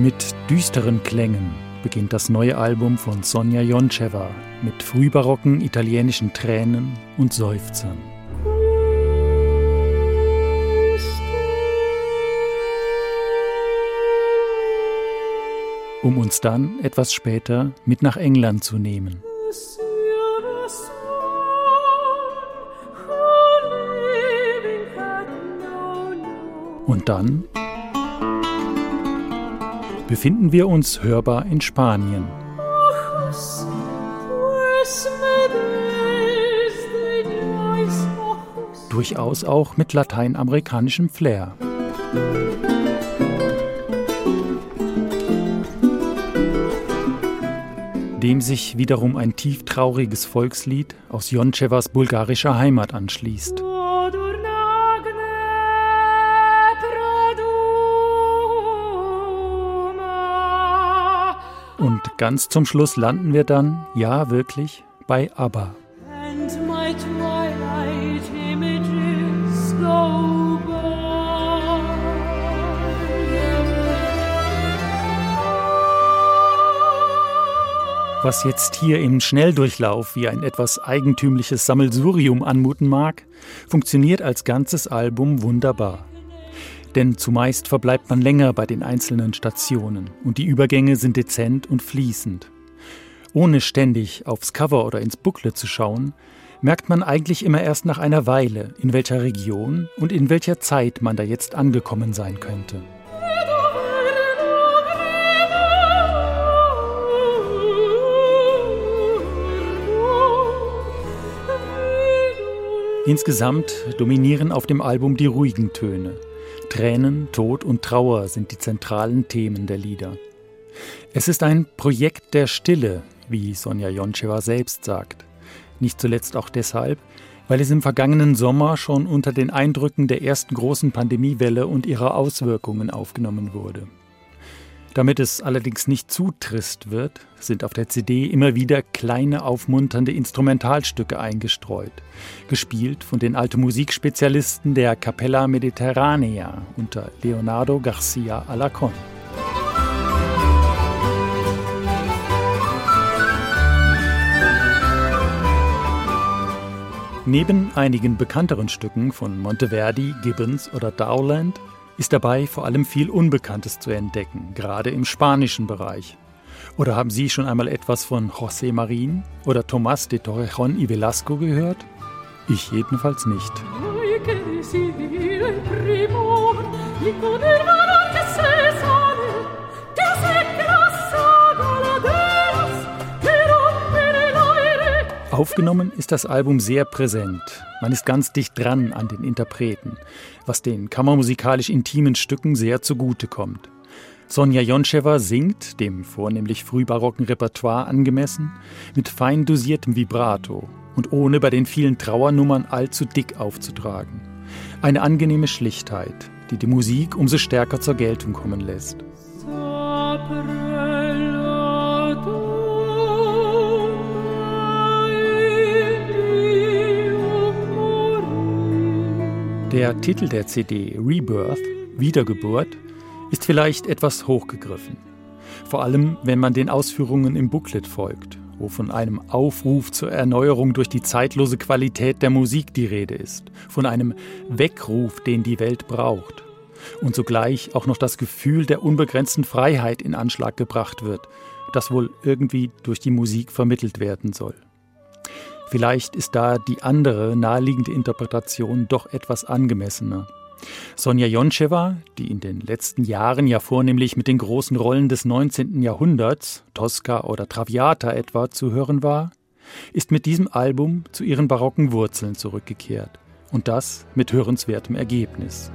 Mit düsteren Klängen beginnt das neue Album von Sonja Joncheva mit frühbarocken italienischen Tränen und Seufzern. Um uns dann etwas später mit nach England zu nehmen. Und dann befinden wir uns hörbar in Spanien. Durchaus auch mit lateinamerikanischem Flair. Dem sich wiederum ein tieftrauriges Volkslied aus Jonchevas bulgarischer Heimat anschließt. Und ganz zum Schluss landen wir dann, ja wirklich, bei ABBA. Was jetzt hier im Schnelldurchlauf wie ein etwas eigentümliches Sammelsurium anmuten mag, funktioniert als ganzes Album wunderbar denn zumeist verbleibt man länger bei den einzelnen Stationen und die Übergänge sind dezent und fließend. Ohne ständig aufs Cover oder ins Booklet zu schauen, merkt man eigentlich immer erst nach einer Weile, in welcher Region und in welcher Zeit man da jetzt angekommen sein könnte. Insgesamt dominieren auf dem Album die ruhigen Töne. Tränen, Tod und Trauer sind die zentralen Themen der Lieder. Es ist ein Projekt der Stille, wie Sonja Joncheva selbst sagt. Nicht zuletzt auch deshalb, weil es im vergangenen Sommer schon unter den Eindrücken der ersten großen Pandemiewelle und ihrer Auswirkungen aufgenommen wurde. Damit es allerdings nicht zu trist wird, sind auf der CD immer wieder kleine aufmunternde Instrumentalstücke eingestreut, gespielt von den alten Musikspezialisten der Capella Mediterranea unter Leonardo Garcia Alacon. Neben einigen bekannteren Stücken von Monteverdi, Gibbons oder Dowland ist dabei vor allem viel Unbekanntes zu entdecken, gerade im spanischen Bereich. Oder haben Sie schon einmal etwas von José Marín oder Tomás de Torrejón y Velasco gehört? Ich jedenfalls nicht. Aufgenommen ist das Album sehr präsent. Man ist ganz dicht dran an den Interpreten, was den kammermusikalisch intimen Stücken sehr zugute kommt. Sonja Joncheva singt, dem vornehmlich frühbarocken Repertoire angemessen, mit fein dosiertem Vibrato und ohne bei den vielen Trauernummern allzu dick aufzutragen. Eine angenehme Schlichtheit, die die Musik umso stärker zur Geltung kommen lässt. Der Titel der CD Rebirth, Wiedergeburt, ist vielleicht etwas hochgegriffen. Vor allem, wenn man den Ausführungen im Booklet folgt, wo von einem Aufruf zur Erneuerung durch die zeitlose Qualität der Musik die Rede ist, von einem Weckruf, den die Welt braucht. Und zugleich auch noch das Gefühl der unbegrenzten Freiheit in Anschlag gebracht wird, das wohl irgendwie durch die Musik vermittelt werden soll. Vielleicht ist da die andere naheliegende Interpretation doch etwas angemessener. Sonja Joncheva, die in den letzten Jahren ja vornehmlich mit den großen Rollen des 19. Jahrhunderts, Tosca oder Traviata etwa, zu hören war, ist mit diesem Album zu ihren barocken Wurzeln zurückgekehrt. Und das mit hörenswertem Ergebnis.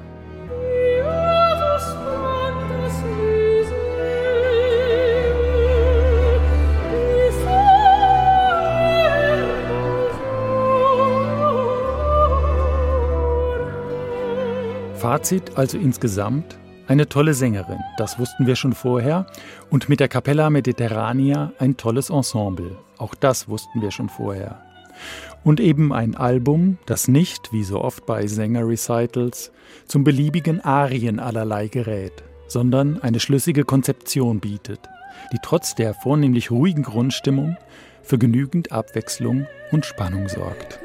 Fazit also insgesamt eine tolle Sängerin, das wussten wir schon vorher, und mit der Capella Mediterranea ein tolles Ensemble, auch das wussten wir schon vorher. Und eben ein Album, das nicht, wie so oft bei Sänger-Recitals, zum beliebigen Arien allerlei gerät, sondern eine schlüssige Konzeption bietet, die trotz der vornehmlich ruhigen Grundstimmung für genügend Abwechslung und Spannung sorgt.